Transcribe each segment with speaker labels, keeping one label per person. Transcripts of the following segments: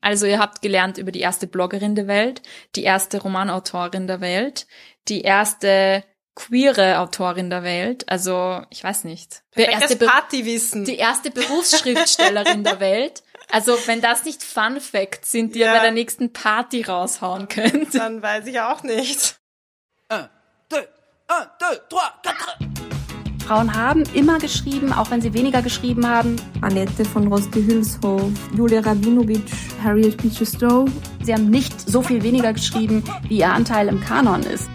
Speaker 1: Also ihr habt gelernt über die erste Bloggerin der Welt, die erste Romanautorin der Welt, die erste queere Autorin der Welt. Also ich weiß nicht.
Speaker 2: Der erste Partywissen.
Speaker 1: Die erste Berufsschriftstellerin der Welt. Also wenn das nicht Fun Facts sind, die ja. ihr bei der nächsten Party raushauen könnt.
Speaker 2: Dann weiß ich auch nicht. Un, deux,
Speaker 3: un, deux, trois, quatre. Frauen haben immer geschrieben, auch wenn sie weniger geschrieben haben.
Speaker 4: Annette von Roste-Hülshoff, Julia Rabinovic, Harriet Beecher Stowe.
Speaker 3: Sie haben nicht so viel weniger geschrieben, wie ihr Anteil im Kanon ist.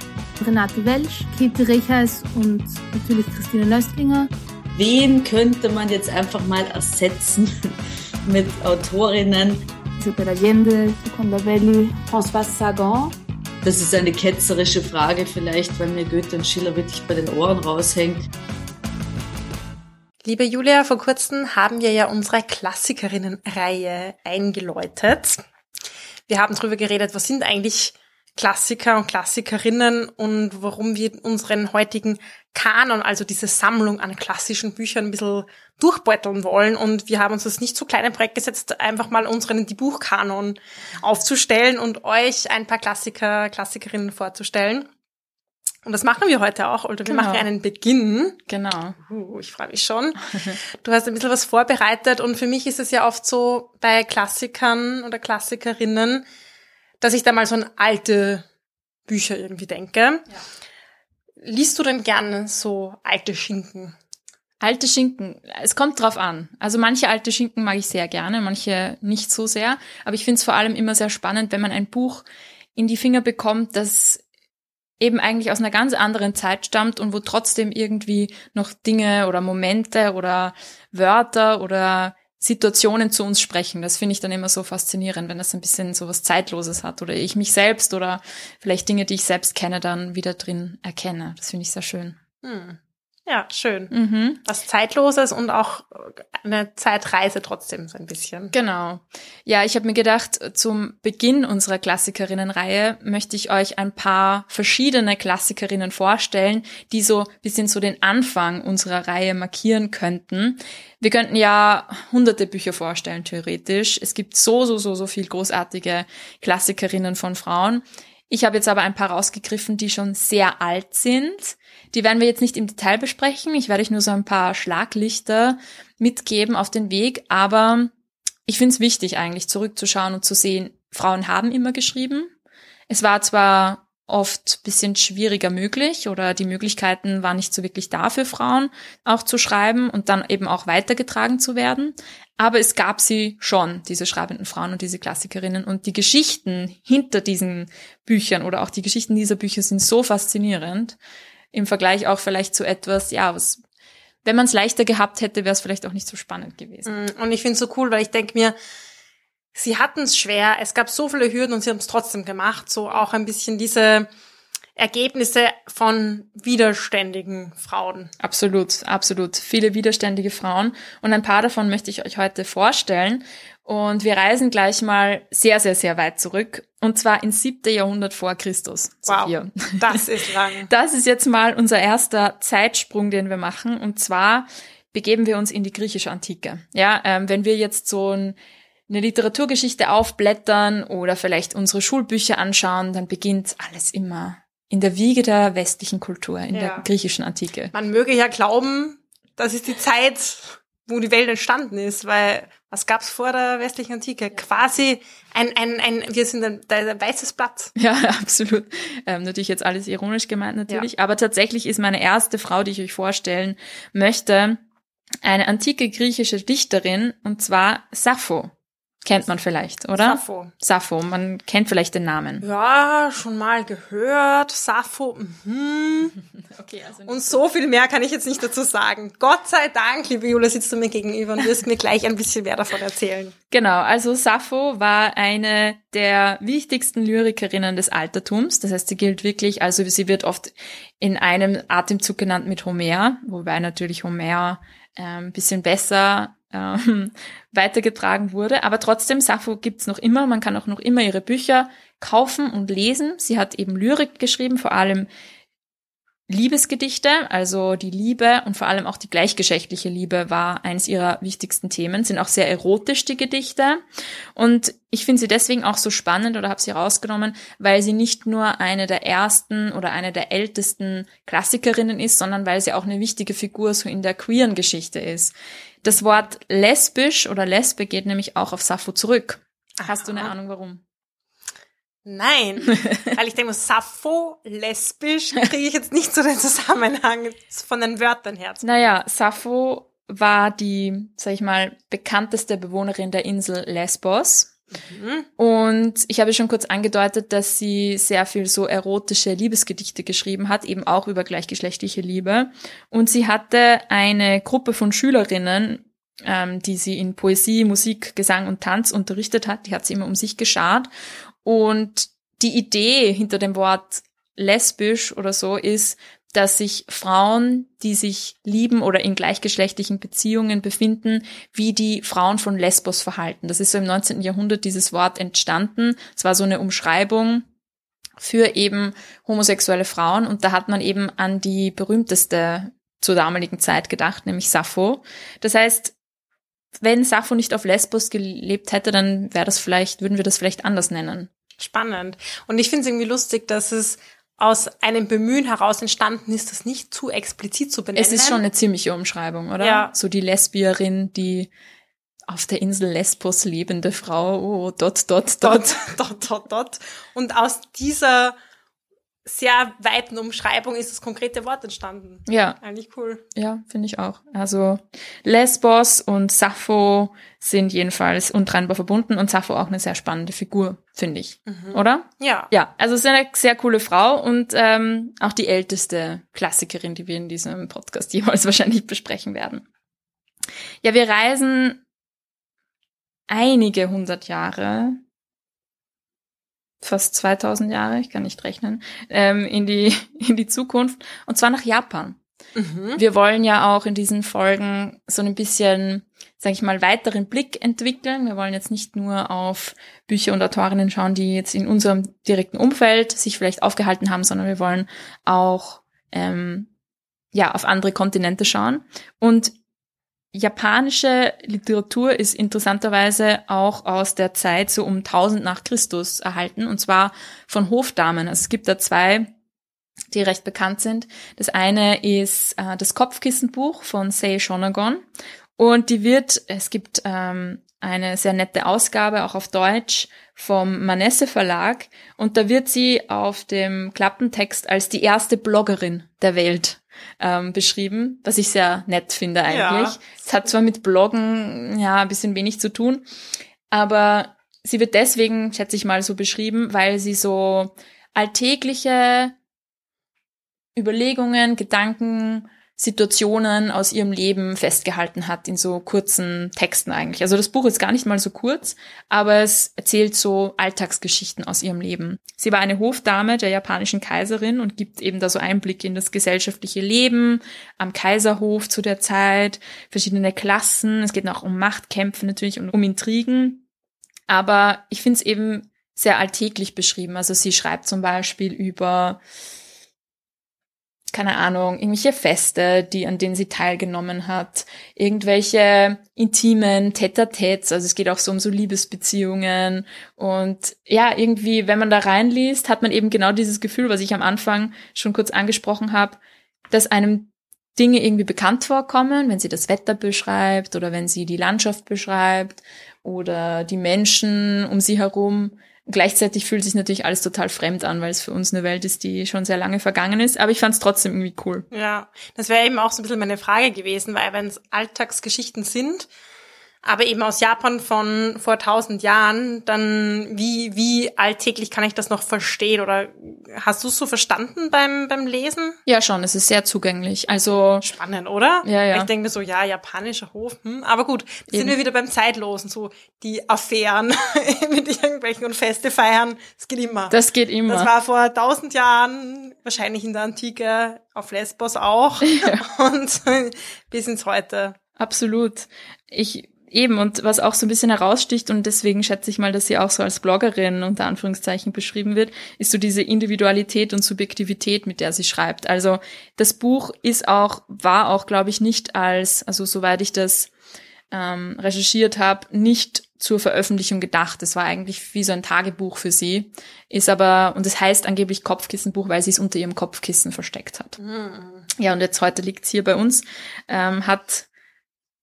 Speaker 5: Renate Welsch, Käthe Rechers und natürlich Christine Löstlinger.
Speaker 6: Wen könnte man jetzt einfach mal ersetzen mit Autorinnen?
Speaker 7: Isabella Allende, Seconda Belli,
Speaker 8: François Sagan.
Speaker 6: Das ist eine ketzerische Frage vielleicht, weil mir Goethe und Schiller wirklich bei den Ohren raushängt.
Speaker 2: Liebe Julia, vor kurzem haben wir ja unsere Klassikerinnenreihe eingeläutet. Wir haben darüber geredet, was sind eigentlich Klassiker und Klassikerinnen und warum wir unseren heutigen Kanon, also diese Sammlung an klassischen Büchern ein bisschen durchbeuteln wollen. Und wir haben uns das nicht so kleine Projekt gesetzt, einfach mal unseren die Buchkanon aufzustellen und euch ein paar Klassiker, Klassikerinnen vorzustellen. Und das machen wir heute auch, oder wir genau. machen einen Beginn.
Speaker 1: Genau.
Speaker 2: Uh, ich freue mich schon. Du hast ein bisschen was vorbereitet und für mich ist es ja oft so bei Klassikern oder Klassikerinnen, dass ich da mal so an alte Bücher irgendwie denke. Ja. Liest du denn gerne so alte Schinken?
Speaker 1: Alte Schinken, es kommt drauf an. Also manche alte Schinken mag ich sehr gerne, manche nicht so sehr. Aber ich finde es vor allem immer sehr spannend, wenn man ein Buch in die Finger bekommt, das eben eigentlich aus einer ganz anderen Zeit stammt und wo trotzdem irgendwie noch Dinge oder Momente oder Wörter oder Situationen zu uns sprechen. Das finde ich dann immer so faszinierend, wenn das ein bisschen so was Zeitloses hat oder ich mich selbst oder vielleicht Dinge, die ich selbst kenne, dann wieder drin erkenne. Das finde ich sehr schön.
Speaker 2: Hm. Ja, schön. Mhm. Was Zeitloses und auch eine Zeitreise trotzdem so ein bisschen.
Speaker 1: Genau. Ja, ich habe mir gedacht, zum Beginn unserer Klassikerinnenreihe möchte ich euch ein paar verschiedene Klassikerinnen vorstellen, die so bisschen so den Anfang unserer Reihe markieren könnten. Wir könnten ja hunderte Bücher vorstellen, theoretisch. Es gibt so, so, so, so viel großartige Klassikerinnen von Frauen. Ich habe jetzt aber ein paar rausgegriffen, die schon sehr alt sind. Die werden wir jetzt nicht im Detail besprechen. Ich werde euch nur so ein paar Schlaglichter mitgeben auf den Weg. Aber ich finde es wichtig eigentlich zurückzuschauen und zu sehen, Frauen haben immer geschrieben. Es war zwar oft bisschen schwieriger möglich oder die Möglichkeiten waren nicht so wirklich da für Frauen auch zu schreiben und dann eben auch weitergetragen zu werden. Aber es gab sie schon, diese schreibenden Frauen und diese Klassikerinnen und die Geschichten hinter diesen Büchern oder auch die Geschichten dieser Bücher sind so faszinierend im Vergleich auch vielleicht zu etwas, ja, was wenn man es leichter gehabt hätte, wäre es vielleicht auch nicht so spannend gewesen.
Speaker 2: Mm, und ich finde es so cool, weil ich denke mir, sie hatten es schwer, es gab so viele Hürden und sie haben es trotzdem gemacht. So auch ein bisschen diese Ergebnisse von widerständigen Frauen.
Speaker 1: Absolut, absolut. Viele widerständige Frauen. Und ein paar davon möchte ich euch heute vorstellen. Und wir reisen gleich mal sehr, sehr, sehr weit zurück. Und zwar ins siebte Jahrhundert vor Christus.
Speaker 2: Wow, das ist lang.
Speaker 1: Das ist jetzt mal unser erster Zeitsprung, den wir machen. Und zwar begeben wir uns in die griechische Antike. Ja, ähm, wenn wir jetzt so ein eine Literaturgeschichte aufblättern oder vielleicht unsere Schulbücher anschauen, dann beginnt alles immer in der Wiege der westlichen Kultur, in ja. der griechischen Antike.
Speaker 2: Man möge ja glauben, das ist die Zeit, wo die Welt entstanden ist, weil was gab's vor der westlichen Antike? Quasi ein, ein, ein wir sind ein, ein weißes Blatt.
Speaker 1: Ja, absolut. Ähm, natürlich jetzt alles ironisch gemeint natürlich, ja. aber tatsächlich ist meine erste Frau, die ich euch vorstellen möchte, eine antike griechische Dichterin und zwar Sappho. Kennt man vielleicht, oder?
Speaker 2: Sappho.
Speaker 1: Sappho, man kennt vielleicht den Namen.
Speaker 2: Ja, schon mal gehört. Sappho. Mhm. Okay, also und so viel mehr kann ich jetzt nicht dazu sagen. Gott sei Dank, liebe Jule, sitzt du mir gegenüber und wirst mir gleich ein bisschen mehr davon erzählen.
Speaker 1: Genau, also Sappho war eine der wichtigsten Lyrikerinnen des Altertums. Das heißt, sie gilt wirklich, also sie wird oft in einem Atemzug genannt mit Homer, wobei natürlich Homer ein bisschen besser ähm, weitergetragen wurde. Aber trotzdem, Sappho gibt's noch immer. Man kann auch noch immer ihre Bücher kaufen und lesen. Sie hat eben Lyrik geschrieben, vor allem Liebesgedichte, also die Liebe und vor allem auch die gleichgeschlechtliche Liebe war eines ihrer wichtigsten Themen, sind auch sehr erotisch die Gedichte und ich finde sie deswegen auch so spannend oder habe sie rausgenommen, weil sie nicht nur eine der ersten oder eine der ältesten Klassikerinnen ist, sondern weil sie auch eine wichtige Figur so in der queeren Geschichte ist. Das Wort lesbisch oder Lesbe geht nämlich auch auf Sappho zurück. Aha. Hast du eine Ahnung warum?
Speaker 2: Nein, weil ich denke, Sappho, lesbisch, kriege ich jetzt nicht so den Zusammenhang von den Wörtern her.
Speaker 1: Naja, Sappho war die, sag ich mal, bekannteste Bewohnerin der Insel Lesbos. Mhm. Und ich habe schon kurz angedeutet, dass sie sehr viel so erotische Liebesgedichte geschrieben hat, eben auch über gleichgeschlechtliche Liebe. Und sie hatte eine Gruppe von Schülerinnen, ähm, die sie in Poesie, Musik, Gesang und Tanz unterrichtet hat. Die hat sie immer um sich geschart. Und die Idee hinter dem Wort lesbisch oder so ist, dass sich Frauen, die sich lieben oder in gleichgeschlechtlichen Beziehungen befinden, wie die Frauen von Lesbos verhalten. Das ist so im 19. Jahrhundert dieses Wort entstanden. Es war so eine Umschreibung für eben homosexuelle Frauen und da hat man eben an die berühmteste zur damaligen Zeit gedacht, nämlich Sappho. Das heißt, wenn Sappho nicht auf Lesbos gelebt hätte, dann wäre das vielleicht, würden wir das vielleicht anders nennen.
Speaker 2: Spannend. Und ich finde es irgendwie lustig, dass es aus einem Bemühen heraus entstanden ist, das nicht zu explizit zu benennen.
Speaker 1: Es ist schon eine ziemliche Umschreibung, oder? Ja. So die Lesbierin, die auf der Insel Lesbos lebende Frau, oh, dot, dot, dot.
Speaker 2: Dot, dot, dot, dot. Und aus dieser sehr weiten Umschreibung ist das konkrete Wort entstanden.
Speaker 1: Ja.
Speaker 2: Eigentlich cool.
Speaker 1: Ja, finde ich auch. Also Lesbos und Sappho sind jedenfalls untrennbar verbunden und Sappho auch eine sehr spannende Figur, finde ich. Mhm. Oder?
Speaker 2: Ja.
Speaker 1: Ja, also ist eine sehr coole Frau und ähm, auch die älteste Klassikerin, die wir in diesem Podcast jeweils wahrscheinlich besprechen werden. Ja, wir reisen einige hundert Jahre fast 2000 Jahre, ich kann nicht rechnen, ähm, in die in die Zukunft und zwar nach Japan. Mhm. Wir wollen ja auch in diesen Folgen so ein bisschen, sage ich mal, weiteren Blick entwickeln. Wir wollen jetzt nicht nur auf Bücher und Autorinnen schauen, die jetzt in unserem direkten Umfeld sich vielleicht aufgehalten haben, sondern wir wollen auch ähm, ja auf andere Kontinente schauen. Und japanische Literatur ist interessanterweise auch aus der Zeit so um 1000 nach Christus erhalten und zwar von Hofdamen. Also es gibt da zwei, die recht bekannt sind. Das eine ist äh, das Kopfkissenbuch von Sei Shonagon und die wird, es gibt ähm, eine sehr nette Ausgabe auch auf Deutsch vom Manesse Verlag und da wird sie auf dem Klappentext als die erste Bloggerin der Welt ähm, beschrieben, was ich sehr nett finde eigentlich. Ja. Es hat zwar mit Bloggen ja ein bisschen wenig zu tun, aber sie wird deswegen, schätze ich mal, so beschrieben, weil sie so alltägliche Überlegungen, Gedanken Situationen aus ihrem Leben festgehalten hat in so kurzen Texten eigentlich. Also das Buch ist gar nicht mal so kurz, aber es erzählt so Alltagsgeschichten aus ihrem Leben. Sie war eine Hofdame der japanischen Kaiserin und gibt eben da so Einblick in das gesellschaftliche Leben am Kaiserhof zu der Zeit, verschiedene Klassen. Es geht auch um Machtkämpfe natürlich und um Intrigen. Aber ich finde es eben sehr alltäglich beschrieben. Also sie schreibt zum Beispiel über keine Ahnung, irgendwelche Feste, die, an denen sie teilgenommen hat, irgendwelche intimen Tete-a-Tetes, also es geht auch so um so Liebesbeziehungen und ja, irgendwie, wenn man da reinliest, hat man eben genau dieses Gefühl, was ich am Anfang schon kurz angesprochen habe, dass einem Dinge irgendwie bekannt vorkommen, wenn sie das Wetter beschreibt oder wenn sie die Landschaft beschreibt oder die Menschen um sie herum. Gleichzeitig fühlt sich natürlich alles total fremd an, weil es für uns eine Welt ist, die schon sehr lange vergangen ist. Aber ich fand es trotzdem irgendwie cool.
Speaker 2: Ja, das wäre eben auch so ein bisschen meine Frage gewesen, weil wenn es Alltagsgeschichten sind, aber eben aus Japan von vor tausend Jahren, dann wie, wie alltäglich kann ich das noch verstehen? Oder hast du es so verstanden beim, beim Lesen?
Speaker 1: Ja, schon, es ist sehr zugänglich. Also.
Speaker 2: Spannend, oder?
Speaker 1: Ja, ja.
Speaker 2: Ich denke mir so, ja, japanischer Hof, hm. aber gut, Eben. sind wir wieder beim Zeitlosen, so die Affären mit irgendwelchen und Feste feiern, das geht immer.
Speaker 1: Das geht immer.
Speaker 2: Das war vor tausend Jahren, wahrscheinlich in der Antike, auf Lesbos auch ja. und bis ins Heute.
Speaker 1: Absolut. Ich eben, und was auch so ein bisschen heraussticht, und deswegen schätze ich mal, dass sie auch so als Bloggerin unter Anführungszeichen beschrieben wird, ist so diese Individualität und Subjektivität, mit der sie schreibt. Also das Buch ist auch, war auch, glaube ich, nicht als, also soweit ich das ähm, recherchiert habe, nicht zur Veröffentlichung gedacht. Das war eigentlich wie so ein Tagebuch für sie. Ist aber, und es heißt angeblich Kopfkissenbuch, weil sie es unter ihrem Kopfkissen versteckt hat. Mhm. Ja, und jetzt heute liegt es hier bei uns. Ähm, hat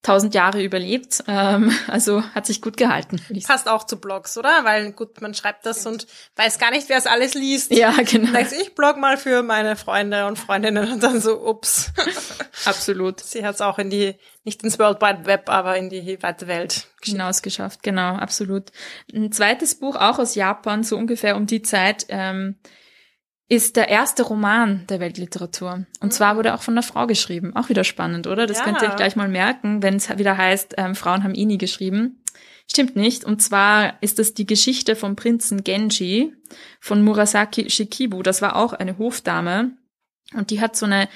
Speaker 1: tausend Jahre überlebt. Ähm, also hat sich gut gehalten.
Speaker 2: Passt auch zu Blogs, oder? Weil gut, man schreibt das und weiß gar nicht, wer es alles liest.
Speaker 1: Ja, genau.
Speaker 2: Sagst, ich blog mal für meine Freunde und Freundinnen und dann so, ups.
Speaker 1: Absolut.
Speaker 2: Sie hat es auch in die, nicht ins World Wide Web, aber in die weite Welt
Speaker 1: hinausgeschafft. Genau, absolut. Ein zweites Buch, auch aus Japan, so ungefähr um die Zeit, ähm, ist der erste Roman der Weltliteratur. Und zwar wurde auch von einer Frau geschrieben. Auch wieder spannend, oder? Das ja. könnt ihr euch gleich mal merken, wenn es wieder heißt, ähm, Frauen haben eh nie geschrieben. Stimmt nicht. Und zwar ist das die Geschichte vom Prinzen Genji von Murasaki Shikibu. Das war auch eine Hofdame. Und die hat so eine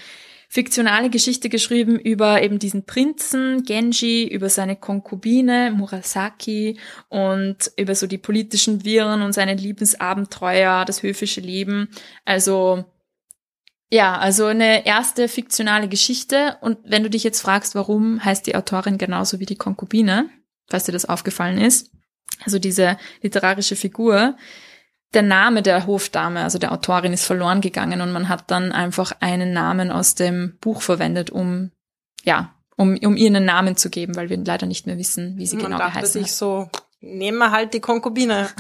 Speaker 1: fiktionale Geschichte geschrieben über eben diesen Prinzen Genji, über seine Konkubine Murasaki und über so die politischen Viren und seine Liebesabenteuer, das höfische Leben. Also ja, also eine erste fiktionale Geschichte. Und wenn du dich jetzt fragst, warum heißt die Autorin genauso wie die Konkubine, falls dir das aufgefallen ist, also diese literarische Figur, der Name der Hofdame, also der Autorin, ist verloren gegangen und man hat dann einfach einen Namen aus dem Buch verwendet, um ja, um, um ihr einen Namen zu geben, weil wir leider nicht mehr wissen, wie sie man genau dachte geheißen
Speaker 2: hat. so, nehmen wir halt die Konkubine.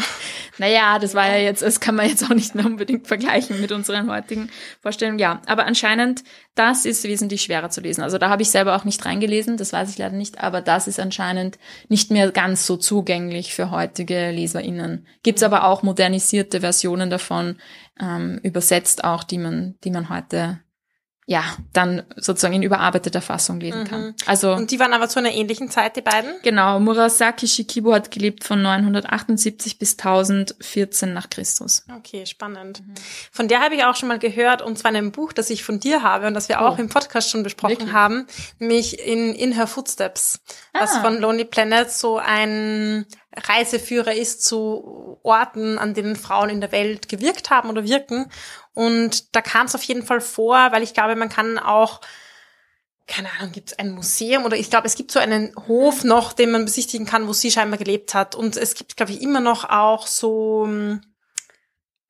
Speaker 1: Naja, das war ja jetzt, das kann man jetzt auch nicht mehr unbedingt vergleichen mit unseren heutigen Vorstellungen. Ja, aber anscheinend, das ist wesentlich schwerer zu lesen. Also da habe ich selber auch nicht reingelesen, das weiß ich leider nicht, aber das ist anscheinend nicht mehr ganz so zugänglich für heutige LeserInnen. Gibt's aber auch modernisierte Versionen davon, ähm, übersetzt auch, die man, die man heute ja, dann sozusagen in überarbeiteter Fassung lesen mhm. kann. Also
Speaker 2: und die waren aber zu einer ähnlichen Zeit, die beiden?
Speaker 1: Genau, Murasaki Shikibu hat gelebt von 978 bis 1014 nach Christus.
Speaker 2: Okay, spannend. Mhm. Von der habe ich auch schon mal gehört und zwar in einem Buch, das ich von dir habe und das wir oh. auch im Podcast schon besprochen Wirklich? haben, nämlich in In Her Footsteps, ah. was von Lonely Planet so ein Reiseführer ist zu Orten, an denen Frauen in der Welt gewirkt haben oder wirken. Und da kam es auf jeden Fall vor, weil ich glaube, man kann auch, keine Ahnung, gibt es ein Museum oder ich glaube, es gibt so einen Hof noch, den man besichtigen kann, wo sie scheinbar gelebt hat. Und es gibt, glaube ich, immer noch auch so hm,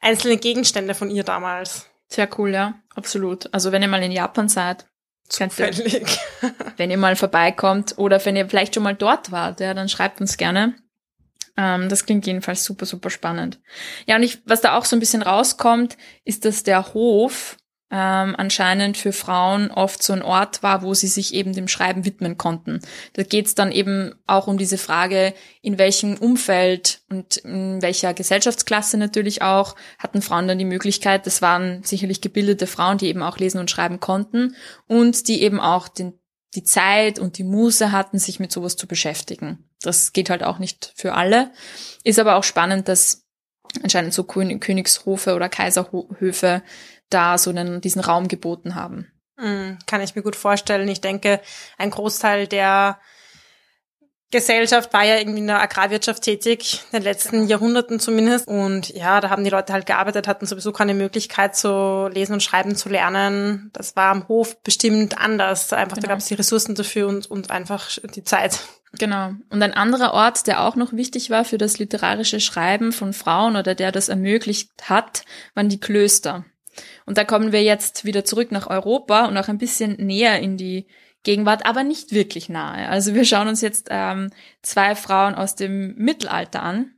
Speaker 2: einzelne Gegenstände von ihr damals.
Speaker 1: Sehr cool, ja, absolut. Also wenn ihr mal in Japan seid, Zufällig. Ihr, wenn ihr mal vorbeikommt oder wenn ihr vielleicht schon mal dort wart, ja, dann schreibt uns gerne. Ähm, das klingt jedenfalls super, super spannend. Ja, und ich, was da auch so ein bisschen rauskommt, ist, dass der Hof ähm, anscheinend für Frauen oft so ein Ort war, wo sie sich eben dem Schreiben widmen konnten. Da geht's dann eben auch um diese Frage, in welchem Umfeld und in welcher Gesellschaftsklasse natürlich auch hatten Frauen dann die Möglichkeit, das waren sicherlich gebildete Frauen, die eben auch lesen und schreiben konnten und die eben auch den die Zeit und die Muße hatten, sich mit sowas zu beschäftigen. Das geht halt auch nicht für alle. Ist aber auch spannend, dass anscheinend so Königshofe oder Kaiserhöfe da so einen, diesen Raum geboten haben.
Speaker 2: Mm, kann ich mir gut vorstellen. Ich denke, ein Großteil der Gesellschaft war ja irgendwie in der Agrarwirtschaft tätig, in den letzten Jahrhunderten zumindest. Und ja, da haben die Leute halt gearbeitet, hatten sowieso keine Möglichkeit zu lesen und schreiben zu lernen. Das war am Hof bestimmt anders. Einfach, genau. da gab es die Ressourcen dafür und, und einfach die Zeit.
Speaker 1: Genau. Und ein anderer Ort, der auch noch wichtig war für das literarische Schreiben von Frauen oder der das ermöglicht hat, waren die Klöster. Und da kommen wir jetzt wieder zurück nach Europa und auch ein bisschen näher in die Gegenwart, aber nicht wirklich nahe. Also wir schauen uns jetzt ähm, zwei Frauen aus dem Mittelalter an.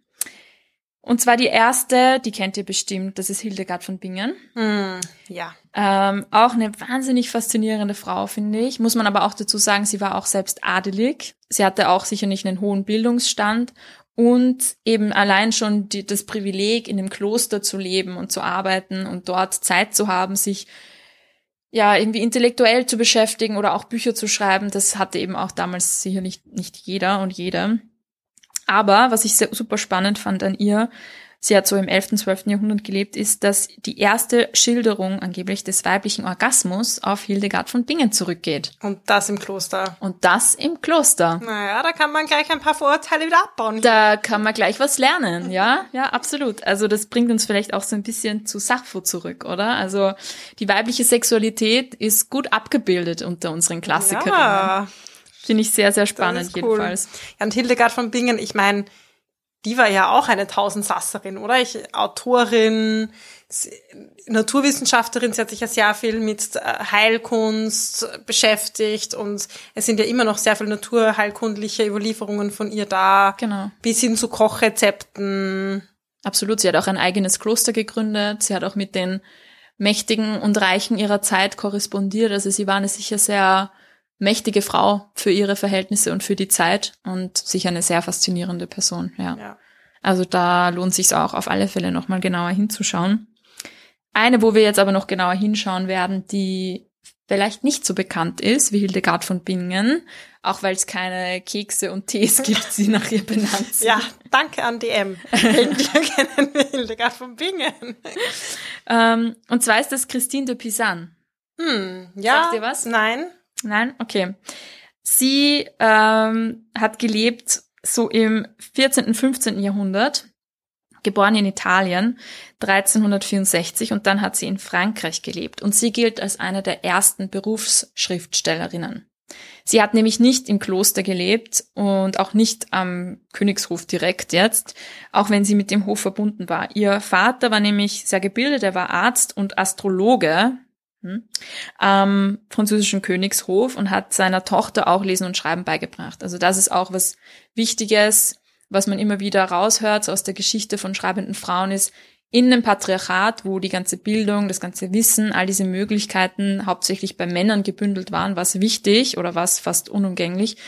Speaker 1: Und zwar die erste, die kennt ihr bestimmt, das ist Hildegard von Bingen.
Speaker 2: Mm, ja.
Speaker 1: Ähm, auch eine wahnsinnig faszinierende Frau, finde ich. Muss man aber auch dazu sagen, sie war auch selbst adelig. Sie hatte auch sicher nicht einen hohen Bildungsstand und eben allein schon die, das Privileg, in dem Kloster zu leben und zu arbeiten und dort Zeit zu haben, sich ja, irgendwie intellektuell zu beschäftigen oder auch Bücher zu schreiben, das hatte eben auch damals sicherlich nicht jeder und jede. Aber was ich sehr, super spannend fand an ihr, sie hat so im 11., 12. Jahrhundert gelebt, ist, dass die erste Schilderung angeblich des weiblichen Orgasmus auf Hildegard von Bingen zurückgeht.
Speaker 2: Und das im Kloster.
Speaker 1: Und das im Kloster.
Speaker 2: Naja, da kann man gleich ein paar Vorurteile wieder abbauen.
Speaker 1: Da kann man gleich was lernen, ja, ja, absolut. Also das bringt uns vielleicht auch so ein bisschen zu Sappho zurück, oder? Also die weibliche Sexualität ist gut abgebildet unter unseren Klassikern. Ja. Finde ich sehr, sehr spannend cool. jedenfalls.
Speaker 2: Ja, und Hildegard von Bingen, ich meine, die war ja auch eine Tausendsasserin, oder? Ich, Autorin, Naturwissenschaftlerin, sie hat sich ja sehr viel mit äh, Heilkunst beschäftigt und es sind ja immer noch sehr viele naturheilkundliche Überlieferungen von ihr da.
Speaker 1: Genau.
Speaker 2: Bis hin zu Kochrezepten.
Speaker 1: Absolut. Sie hat auch ein eigenes Kloster gegründet. Sie hat auch mit den Mächtigen und Reichen ihrer Zeit korrespondiert. Also sie war eine sicher sehr mächtige Frau für ihre Verhältnisse und für die Zeit und sicher eine sehr faszinierende Person, ja. ja. Also da lohnt sich auch auf alle Fälle nochmal genauer hinzuschauen. Eine, wo wir jetzt aber noch genauer hinschauen werden, die vielleicht nicht so bekannt ist wie Hildegard von Bingen, auch weil es keine Kekse und Tees gibt, die nach ihr benannt sind.
Speaker 2: Ja, danke an DM. Wir kennen Hildegard von Bingen.
Speaker 1: ähm, und zwar ist das Christine de Pisan.
Speaker 2: Hm, ja.
Speaker 1: Sagt ihr was?
Speaker 2: Nein.
Speaker 1: Nein? Okay. Sie ähm, hat gelebt so im 14., 15. Jahrhundert, geboren in Italien, 1364 und dann hat sie in Frankreich gelebt und sie gilt als eine der ersten Berufsschriftstellerinnen. Sie hat nämlich nicht im Kloster gelebt und auch nicht am Königshof direkt jetzt, auch wenn sie mit dem Hof verbunden war. Ihr Vater war nämlich sehr gebildet, er war Arzt und Astrologe, hm, am französischen Königshof und hat seiner Tochter auch Lesen und Schreiben beigebracht. Also das ist auch was Wichtiges, was man immer wieder raushört aus der Geschichte von schreibenden Frauen ist, in einem Patriarchat, wo die ganze Bildung, das ganze Wissen, all diese Möglichkeiten hauptsächlich bei Männern gebündelt waren, war es wichtig oder war es fast unumgänglich,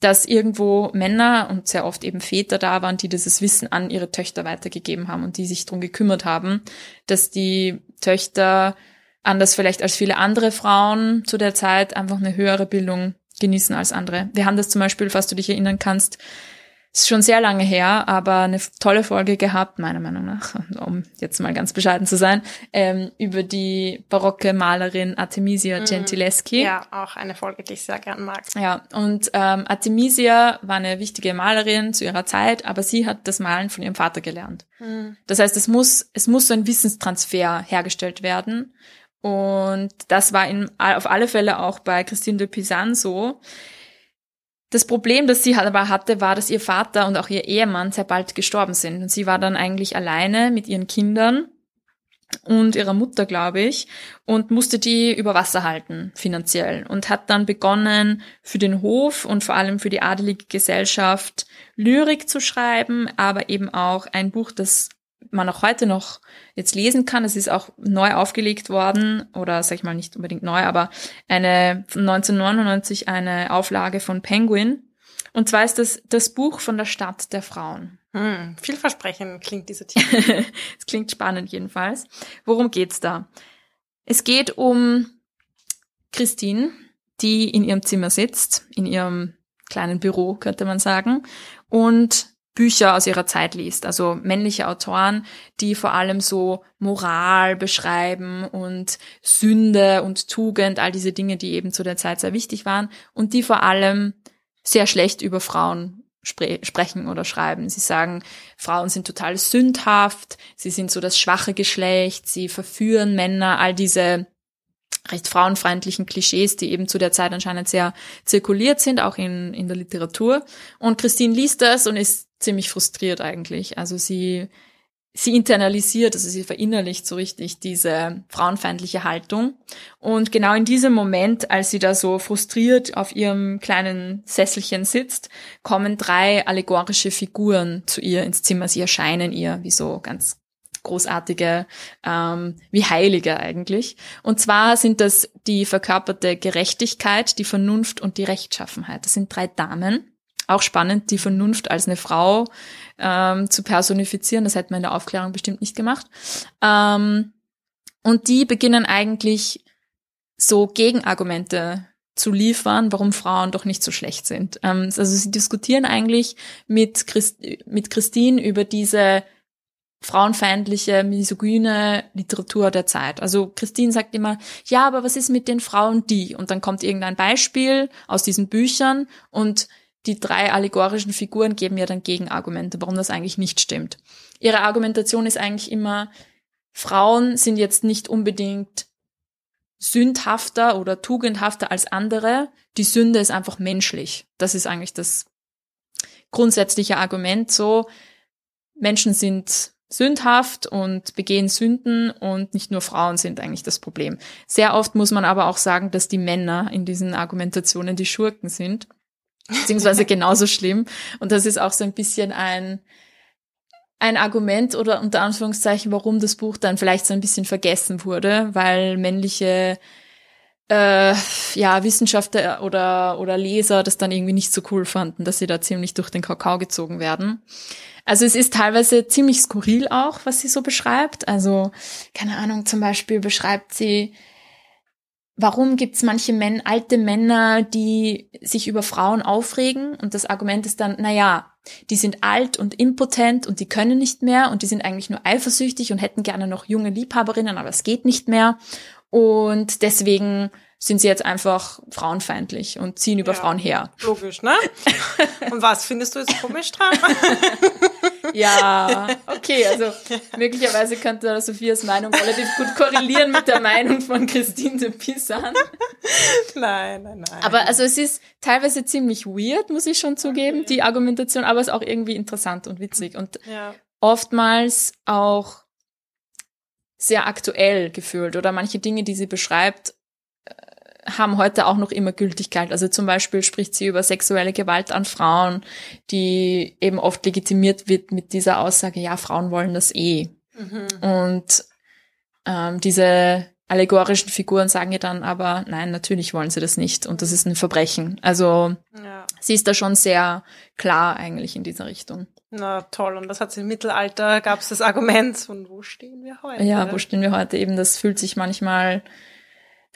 Speaker 1: dass irgendwo Männer und sehr oft eben Väter da waren, die dieses Wissen an ihre Töchter weitergegeben haben und die sich drum gekümmert haben, dass die Töchter anders vielleicht als viele andere Frauen zu der Zeit einfach eine höhere Bildung genießen als andere. Wir haben das zum Beispiel, falls du dich erinnern kannst, ist schon sehr lange her, aber eine tolle Folge gehabt, meiner Meinung nach, um jetzt mal ganz bescheiden zu sein, ähm, über die barocke Malerin Artemisia mhm. Gentileschi.
Speaker 2: Ja, auch eine Folge, die ich sehr gern mag.
Speaker 1: Ja, und ähm, Artemisia war eine wichtige Malerin zu ihrer Zeit, aber sie hat das Malen von ihrem Vater gelernt. Mhm. Das heißt, es muss, es muss so ein Wissenstransfer hergestellt werden. Und das war in, auf alle Fälle auch bei Christine de Pisan so. Das Problem, das sie aber hatte, war, dass ihr Vater und auch ihr Ehemann sehr bald gestorben sind. Und sie war dann eigentlich alleine mit ihren Kindern und ihrer Mutter, glaube ich, und musste die über Wasser halten, finanziell. Und hat dann begonnen, für den Hof und vor allem für die adelige Gesellschaft Lyrik zu schreiben, aber eben auch ein Buch, das man auch heute noch jetzt lesen kann. Es ist auch neu aufgelegt worden oder sag ich mal nicht unbedingt neu, aber eine 1999 eine Auflage von Penguin. Und zwar ist das das Buch von der Stadt der Frauen.
Speaker 2: Hm, vielversprechend klingt diese Titel.
Speaker 1: es klingt spannend jedenfalls. Worum geht's da? Es geht um Christine, die in ihrem Zimmer sitzt, in ihrem kleinen Büro, könnte man sagen, und Bücher aus ihrer Zeit liest, also männliche Autoren, die vor allem so Moral beschreiben und Sünde und Tugend, all diese Dinge, die eben zu der Zeit sehr wichtig waren und die vor allem sehr schlecht über Frauen spre sprechen oder schreiben. Sie sagen, Frauen sind total sündhaft, sie sind so das schwache Geschlecht, sie verführen Männer, all diese recht frauenfeindlichen Klischees, die eben zu der Zeit anscheinend sehr zirkuliert sind, auch in, in der Literatur. Und Christine liest das und ist ziemlich frustriert eigentlich. Also sie, sie internalisiert, also sie verinnerlicht so richtig diese frauenfeindliche Haltung. Und genau in diesem Moment, als sie da so frustriert auf ihrem kleinen Sesselchen sitzt, kommen drei allegorische Figuren zu ihr ins Zimmer. Sie erscheinen ihr wie so ganz großartige, ähm, wie Heilige eigentlich. Und zwar sind das die verkörperte Gerechtigkeit, die Vernunft und die Rechtschaffenheit. Das sind drei Damen auch spannend, die Vernunft als eine Frau ähm, zu personifizieren. Das hätte man in der Aufklärung bestimmt nicht gemacht. Ähm, und die beginnen eigentlich so Gegenargumente zu liefern, warum Frauen doch nicht so schlecht sind. Ähm, also sie diskutieren eigentlich mit, Christ mit Christine über diese frauenfeindliche, misogyne Literatur der Zeit. Also Christine sagt immer, ja, aber was ist mit den Frauen die? Und dann kommt irgendein Beispiel aus diesen Büchern und die drei allegorischen Figuren geben ja dann Gegenargumente, warum das eigentlich nicht stimmt. Ihre Argumentation ist eigentlich immer, Frauen sind jetzt nicht unbedingt sündhafter oder tugendhafter als andere. Die Sünde ist einfach menschlich. Das ist eigentlich das grundsätzliche Argument so. Menschen sind sündhaft und begehen Sünden und nicht nur Frauen sind eigentlich das Problem. Sehr oft muss man aber auch sagen, dass die Männer in diesen Argumentationen die Schurken sind, beziehungsweise genauso schlimm. Und das ist auch so ein bisschen ein, ein Argument oder unter Anführungszeichen, warum das Buch dann vielleicht so ein bisschen vergessen wurde, weil männliche äh, ja, Wissenschaftler oder, oder Leser das dann irgendwie nicht so cool fanden, dass sie da ziemlich durch den Kakao gezogen werden. Also es ist teilweise ziemlich skurril auch, was sie so beschreibt. Also, keine Ahnung, zum Beispiel beschreibt sie, warum gibt es manche Männer, alte Männer, die sich über Frauen aufregen? Und das Argument ist dann, na ja, die sind alt und impotent und die können nicht mehr und die sind eigentlich nur eifersüchtig und hätten gerne noch junge Liebhaberinnen, aber es geht nicht mehr. Und deswegen sind sie jetzt einfach frauenfeindlich und ziehen über ja, Frauen her.
Speaker 2: Logisch, ne? Und was findest du jetzt komisch dran?
Speaker 1: ja, okay, also möglicherweise könnte Sophias Meinung relativ gut korrelieren mit der Meinung von Christine de Pisan.
Speaker 2: Nein, nein, nein.
Speaker 1: Aber also es ist teilweise ziemlich weird, muss ich schon zugeben, okay. die Argumentation, aber es ist auch irgendwie interessant und witzig und ja. oftmals auch sehr aktuell gefühlt oder manche Dinge, die sie beschreibt, haben heute auch noch immer Gültigkeit. Also zum Beispiel spricht sie über sexuelle Gewalt an Frauen, die eben oft legitimiert wird mit dieser Aussage, ja, Frauen wollen das eh. Mhm. Und ähm, diese allegorischen Figuren sagen ihr dann aber, nein, natürlich wollen sie das nicht und das ist ein Verbrechen. Also ja. sie ist da schon sehr klar eigentlich in dieser Richtung.
Speaker 2: Na toll, und das hat im Mittelalter, gab es das Argument, und wo stehen wir heute?
Speaker 1: Ja, wo stehen wir heute? Eben, das fühlt sich manchmal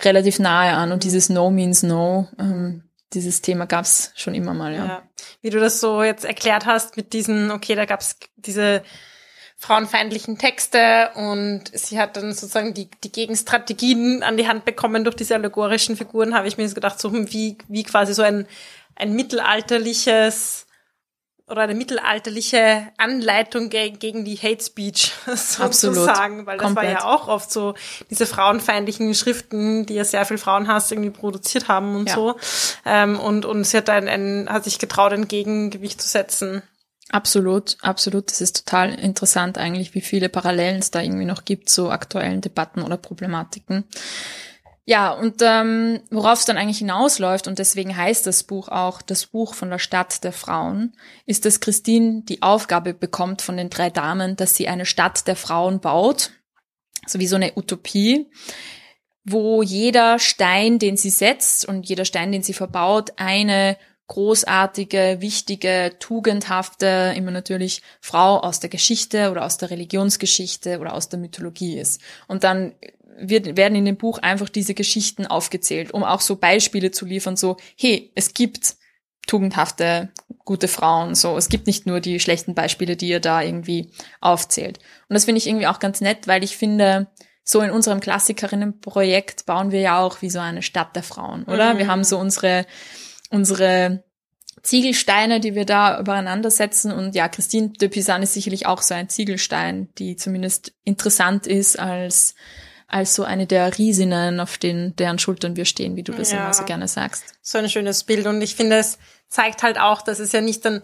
Speaker 1: relativ nahe an und dieses No means No, ähm, dieses Thema gab es schon immer mal, ja. ja.
Speaker 2: Wie du das so jetzt erklärt hast mit diesen, okay, da gab es diese frauenfeindlichen Texte und sie hat dann sozusagen die, die Gegenstrategien an die Hand bekommen durch diese allegorischen Figuren, habe ich mir jetzt gedacht, so hm, wie, wie quasi so ein, ein mittelalterliches oder eine mittelalterliche Anleitung ge gegen die Hate Speech sozusagen, weil das Komplett. war ja auch oft so diese frauenfeindlichen Schriften, die ja sehr viel Frauenhass irgendwie produziert haben und ja. so. Ähm, und, und sie hat ein, ein, hat sich getraut, ein Gegengewicht zu setzen.
Speaker 1: Absolut, absolut. Das ist total interessant eigentlich, wie viele Parallelen es da irgendwie noch gibt zu aktuellen Debatten oder Problematiken. Ja, und ähm, worauf es dann eigentlich hinausläuft, und deswegen heißt das Buch auch das Buch von der Stadt der Frauen, ist, dass Christine die Aufgabe bekommt von den drei Damen, dass sie eine Stadt der Frauen baut, so wie so eine Utopie, wo jeder Stein, den sie setzt und jeder Stein, den sie verbaut, eine großartige, wichtige, tugendhafte, immer natürlich Frau aus der Geschichte oder aus der Religionsgeschichte oder aus der Mythologie ist. Und dann wird, werden in dem Buch einfach diese Geschichten aufgezählt, um auch so Beispiele zu liefern, so, hey, es gibt tugendhafte, gute Frauen, so, es gibt nicht nur die schlechten Beispiele, die ihr da irgendwie aufzählt. Und das finde ich irgendwie auch ganz nett, weil ich finde, so in unserem Klassikerinnenprojekt bauen wir ja auch wie so eine Stadt der Frauen, oder? Mhm. Wir haben so unsere, unsere Ziegelsteine, die wir da übereinander setzen. Und ja, Christine de Pisan ist sicherlich auch so ein Ziegelstein, die zumindest interessant ist als als so eine der Riesinnen, auf den, deren Schultern wir stehen, wie du das ja, immer so gerne sagst.
Speaker 2: So ein schönes Bild. Und ich finde, es zeigt halt auch, dass es ja nicht dann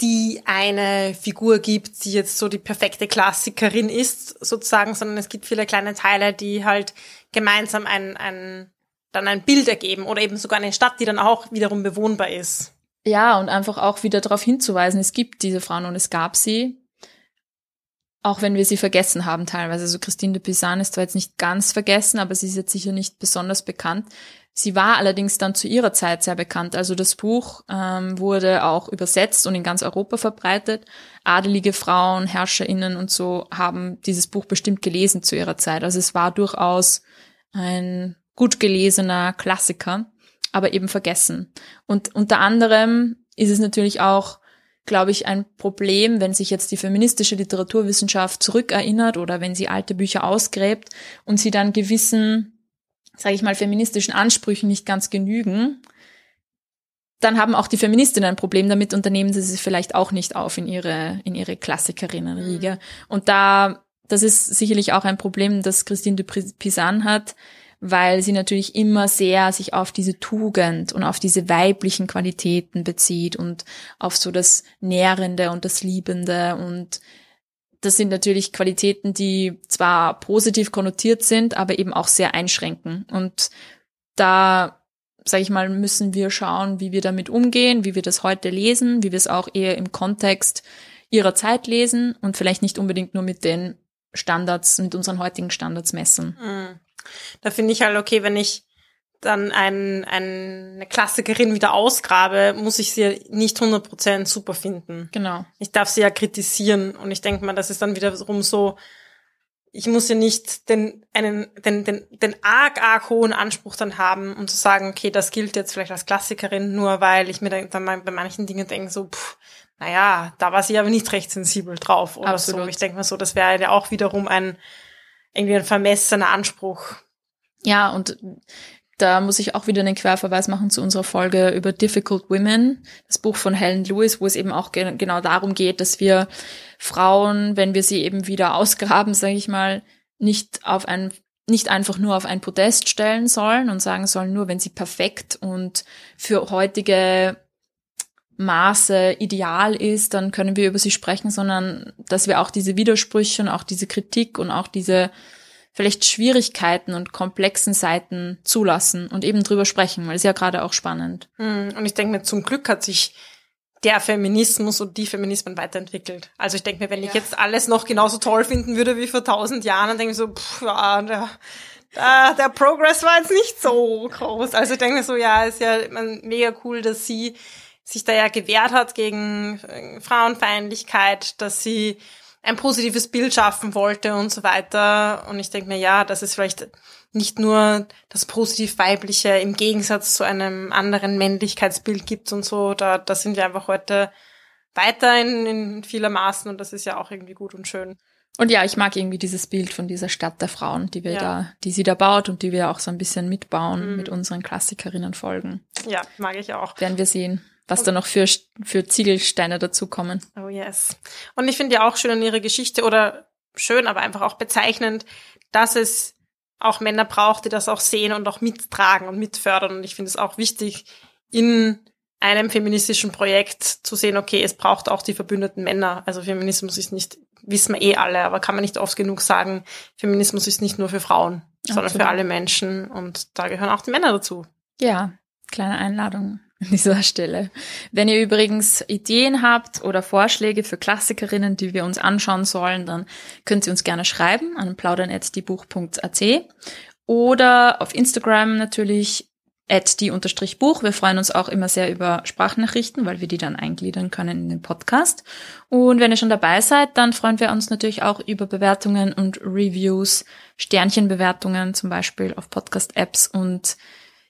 Speaker 2: die eine Figur gibt, die jetzt so die perfekte Klassikerin ist, sozusagen, sondern es gibt viele kleine Teile, die halt gemeinsam ein, ein, dann ein Bild ergeben oder eben sogar eine Stadt, die dann auch wiederum bewohnbar ist.
Speaker 1: Ja, und einfach auch wieder darauf hinzuweisen, es gibt diese Frauen und es gab sie auch wenn wir sie vergessen haben teilweise. Also Christine de Pizan ist zwar jetzt nicht ganz vergessen, aber sie ist jetzt sicher nicht besonders bekannt. Sie war allerdings dann zu ihrer Zeit sehr bekannt. Also das Buch ähm, wurde auch übersetzt und in ganz Europa verbreitet. Adelige Frauen, Herrscherinnen und so haben dieses Buch bestimmt gelesen zu ihrer Zeit. Also es war durchaus ein gut gelesener Klassiker, aber eben vergessen. Und unter anderem ist es natürlich auch glaube ich, ein Problem, wenn sich jetzt die feministische Literaturwissenschaft zurückerinnert oder wenn sie alte Bücher ausgräbt und sie dann gewissen, sage ich mal, feministischen Ansprüchen nicht ganz genügen, dann haben auch die Feministinnen ein Problem damit und dann nehmen sie sie vielleicht auch nicht auf in ihre, in ihre Klassikerinnenriege. Mhm. Und da, das ist sicherlich auch ein Problem, das Christine de Pisan hat, weil sie natürlich immer sehr sich auf diese Tugend und auf diese weiblichen Qualitäten bezieht und auf so das Nährende und das Liebende und das sind natürlich Qualitäten, die zwar positiv konnotiert sind, aber eben auch sehr einschränken. Und da, sage ich mal, müssen wir schauen, wie wir damit umgehen, wie wir das heute lesen, wie wir es auch eher im Kontext ihrer Zeit lesen und vielleicht nicht unbedingt nur mit den Standards, mit unseren heutigen Standards messen.
Speaker 2: Mhm. Da finde ich halt okay, wenn ich dann ein, ein, eine Klassikerin wieder ausgrabe, muss ich sie nicht 100% super finden.
Speaker 1: Genau.
Speaker 2: Ich darf sie ja kritisieren und ich denke mal, das ist dann wiederum so, ich muss ja nicht den, einen, den, den, den arg, arg hohen Anspruch dann haben, um zu sagen, okay, das gilt jetzt vielleicht als Klassikerin, nur weil ich mir dann bei manchen Dingen denke, so, pff, naja, da war sie aber nicht recht sensibel drauf oder Absolut. so. Ich denke mal so, das wäre ja auch wiederum ein, irgendwie ein vermessener Anspruch.
Speaker 1: Ja, und da muss ich auch wieder einen Querverweis machen zu unserer Folge über Difficult Women, das Buch von Helen Lewis, wo es eben auch ge genau darum geht, dass wir Frauen, wenn wir sie eben wieder ausgraben, sage ich mal, nicht auf ein nicht einfach nur auf ein Podest stellen sollen und sagen sollen, nur wenn sie perfekt und für heutige Maße ideal ist, dann können wir über sie sprechen, sondern dass wir auch diese Widersprüche und auch diese Kritik und auch diese vielleicht Schwierigkeiten und komplexen Seiten zulassen und eben drüber sprechen, weil es ja gerade auch spannend.
Speaker 2: Hm, und ich denke mir, zum Glück hat sich der Feminismus und die Feminismen weiterentwickelt. Also ich denke mir, wenn ja. ich jetzt alles noch genauso toll finden würde wie vor tausend Jahren, dann denke ich so, pff, ja, der, der, der Progress war jetzt nicht so groß. Also ich denke mir so, ja, ist ja mega cool, dass sie sich da ja gewehrt hat gegen äh, Frauenfeindlichkeit, dass sie ein positives Bild schaffen wollte und so weiter. Und ich denke mir, ja, das ist vielleicht nicht nur das positiv weibliche im Gegensatz zu einem anderen Männlichkeitsbild gibt und so. Da, da sind wir einfach heute weiter in, in vieler Maßen und das ist ja auch irgendwie gut und schön.
Speaker 1: Und ja, ich mag irgendwie dieses Bild von dieser Stadt der Frauen, die wir ja. da, die sie da baut und die wir auch so ein bisschen mitbauen mhm. mit unseren Klassikerinnen folgen.
Speaker 2: Ja, mag ich auch.
Speaker 1: Werden wir sehen was da noch für, für Ziegelsteine dazukommen.
Speaker 2: Oh yes. Und ich finde ja auch schön an ihrer Geschichte oder schön, aber einfach auch bezeichnend, dass es auch Männer braucht, die das auch sehen und auch mittragen und mitfördern. Und ich finde es auch wichtig, in einem feministischen Projekt zu sehen, okay, es braucht auch die verbündeten Männer. Also Feminismus ist nicht, wissen wir eh alle, aber kann man nicht oft genug sagen, Feminismus ist nicht nur für Frauen, sondern Absolut. für alle Menschen und da gehören auch die Männer dazu.
Speaker 1: Ja, kleine Einladung an dieser Stelle. Wenn ihr übrigens Ideen habt oder Vorschläge für Klassikerinnen, die wir uns anschauen sollen, dann könnt ihr uns gerne schreiben an plaudern.diebuch.at oder auf Instagram natürlich at die unterstrich Buch. Wir freuen uns auch immer sehr über Sprachnachrichten, weil wir die dann eingliedern können in den Podcast. Und wenn ihr schon dabei seid, dann freuen wir uns natürlich auch über Bewertungen und Reviews, Sternchenbewertungen zum Beispiel auf Podcast-Apps und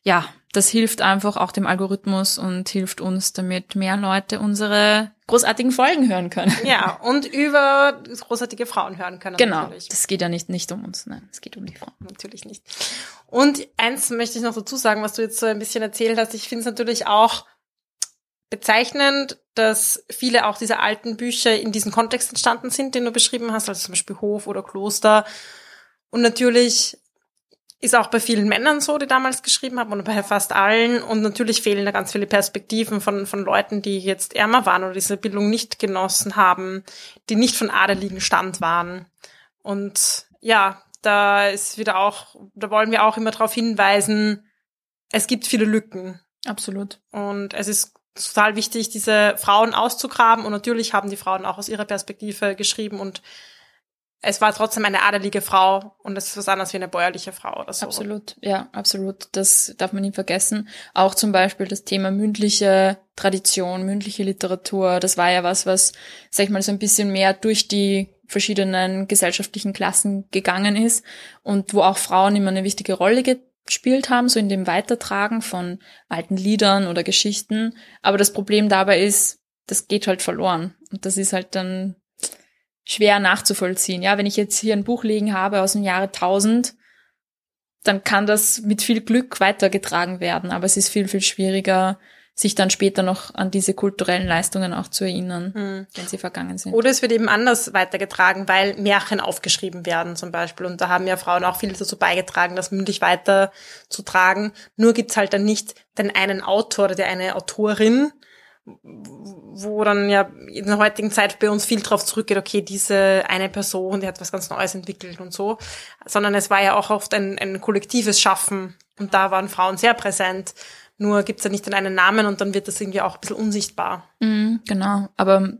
Speaker 1: ja, das hilft einfach auch dem Algorithmus und hilft uns, damit mehr Leute unsere großartigen Folgen hören können.
Speaker 2: Ja, und über großartige Frauen hören können.
Speaker 1: Genau. Natürlich. Das geht ja nicht, nicht um uns, nein, es geht um die Frauen.
Speaker 2: Natürlich nicht. Und eins möchte ich noch dazu sagen, was du jetzt so ein bisschen erzählt hast. Ich finde es natürlich auch bezeichnend, dass viele auch dieser alten Bücher in diesen Kontext entstanden sind, den du beschrieben hast, also zum Beispiel Hof oder Kloster. Und natürlich ist auch bei vielen Männern so, die damals geschrieben haben, und bei fast allen. Und natürlich fehlen da ganz viele Perspektiven von, von Leuten, die jetzt ärmer waren oder diese Bildung nicht genossen haben, die nicht von adeligen Stand waren. Und ja, da ist wieder auch, da wollen wir auch immer darauf hinweisen, es gibt viele Lücken.
Speaker 1: Absolut.
Speaker 2: Und es ist total wichtig, diese Frauen auszugraben. Und natürlich haben die Frauen auch aus ihrer Perspektive geschrieben und es war trotzdem eine adelige Frau und es ist was anderes wie eine bäuerliche Frau oder so.
Speaker 1: Absolut, ja, absolut. Das darf man nie vergessen. Auch zum Beispiel das Thema mündliche Tradition, mündliche Literatur, das war ja was, was, sag ich mal, so ein bisschen mehr durch die verschiedenen gesellschaftlichen Klassen gegangen ist und wo auch Frauen immer eine wichtige Rolle gespielt haben, so in dem Weitertragen von alten Liedern oder Geschichten. Aber das Problem dabei ist, das geht halt verloren. Und das ist halt dann schwer nachzuvollziehen. Ja, wenn ich jetzt hier ein Buch liegen habe aus dem Jahre 1000, dann kann das mit viel Glück weitergetragen werden. Aber es ist viel, viel schwieriger, sich dann später noch an diese kulturellen Leistungen auch zu erinnern, mhm. wenn sie vergangen sind.
Speaker 2: Oder es wird eben anders weitergetragen, weil Märchen aufgeschrieben werden zum Beispiel. Und da haben ja Frauen auch viel dazu beigetragen, das mündlich weiterzutragen. Nur gibt's halt dann nicht den einen Autor oder die eine Autorin, wo dann ja in der heutigen Zeit bei uns viel drauf zurückgeht, okay, diese eine Person, die hat was ganz Neues entwickelt und so, sondern es war ja auch oft ein, ein kollektives Schaffen und da waren Frauen sehr präsent. Nur gibt's ja nicht den einen Namen und dann wird das irgendwie auch ein bisschen unsichtbar.
Speaker 1: Mhm, genau, aber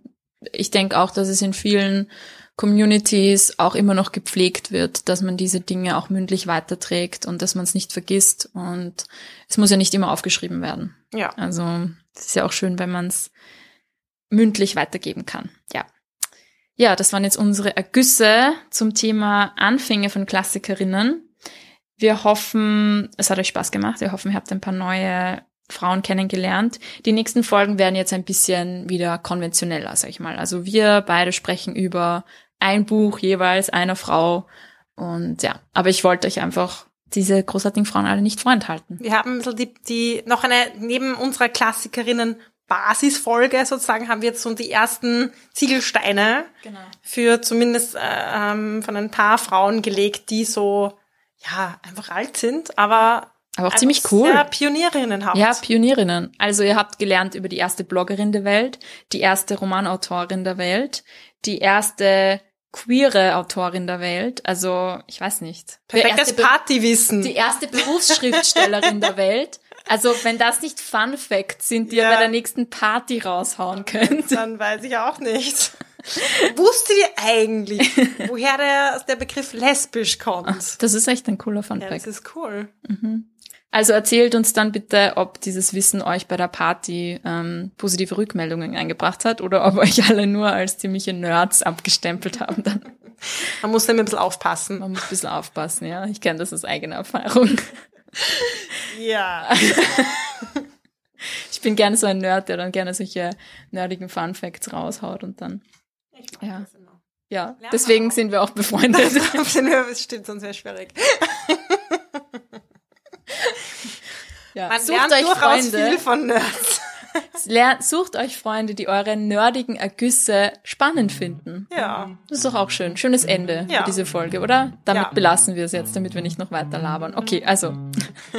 Speaker 1: ich denke auch, dass es in vielen Communities auch immer noch gepflegt wird, dass man diese Dinge auch mündlich weiterträgt und dass man es nicht vergisst. Und es muss ja nicht immer aufgeschrieben werden.
Speaker 2: Ja.
Speaker 1: Also es ist ja auch schön, wenn man es mündlich weitergeben kann. Ja. Ja, das waren jetzt unsere Ergüsse zum Thema Anfänge von Klassikerinnen. Wir hoffen, es hat euch Spaß gemacht. Wir hoffen, ihr habt ein paar neue Frauen kennengelernt. Die nächsten Folgen werden jetzt ein bisschen wieder konventioneller, sag ich mal. Also wir beide sprechen über ein Buch jeweils einer Frau. Und ja, aber ich wollte euch einfach diese großartigen Frauen alle nicht vorenthalten.
Speaker 2: Wir haben ein bisschen die, die noch eine, neben unserer Klassikerinnen Basisfolge sozusagen haben wir jetzt so die ersten Ziegelsteine genau. für zumindest äh, ähm, von ein paar Frauen gelegt, die so ja einfach alt sind, aber
Speaker 1: aber auch ziemlich cool.
Speaker 2: Ja, Pionierinnen habt.
Speaker 1: Ja, Pionierinnen. Also ihr habt gelernt über die erste Bloggerin der Welt, die erste Romanautorin der Welt, die erste queere Autorin der Welt. Also, ich weiß nicht.
Speaker 2: Perfektes Partywissen.
Speaker 1: Die erste Berufsschriftstellerin der Welt. Also, wenn das nicht Fun Facts sind, die ja. ihr bei der nächsten Party raushauen könnt.
Speaker 2: Dann weiß ich auch nicht. Wusstet ihr eigentlich, woher der, der Begriff lesbisch kommt? Ach,
Speaker 1: das ist echt ein cooler Fun Fact.
Speaker 2: Ja, das ist cool.
Speaker 1: Mhm. Also erzählt uns dann bitte, ob dieses Wissen euch bei der Party ähm, positive Rückmeldungen eingebracht hat oder ob euch alle nur als ziemliche Nerds abgestempelt haben dann.
Speaker 2: Man muss dann ein bisschen aufpassen.
Speaker 1: Man muss ein bisschen aufpassen, ja. Ich kenne das aus eigener Erfahrung.
Speaker 2: Ja.
Speaker 1: ich bin gerne so ein Nerd, der dann gerne solche nerdigen Fun Facts raushaut und dann. ja. Ja, deswegen sind wir auch befreundet.
Speaker 2: Das stimmt, sonst wäre schwierig.
Speaker 1: Ja.
Speaker 2: Man sucht euch Freunde. viel von Nerds.
Speaker 1: sucht euch Freunde, die eure nerdigen Ergüsse spannend finden.
Speaker 2: Ja.
Speaker 1: Das ist doch auch schön. Schönes Ende ja. für diese Folge, oder? Damit ja. belassen wir es jetzt, damit wir nicht noch weiter labern. Okay, also.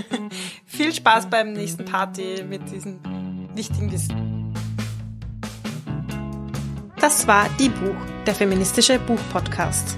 Speaker 2: viel Spaß beim nächsten Party mit diesem wichtigen Wissen. Das war Die Buch, der feministische Buchpodcast.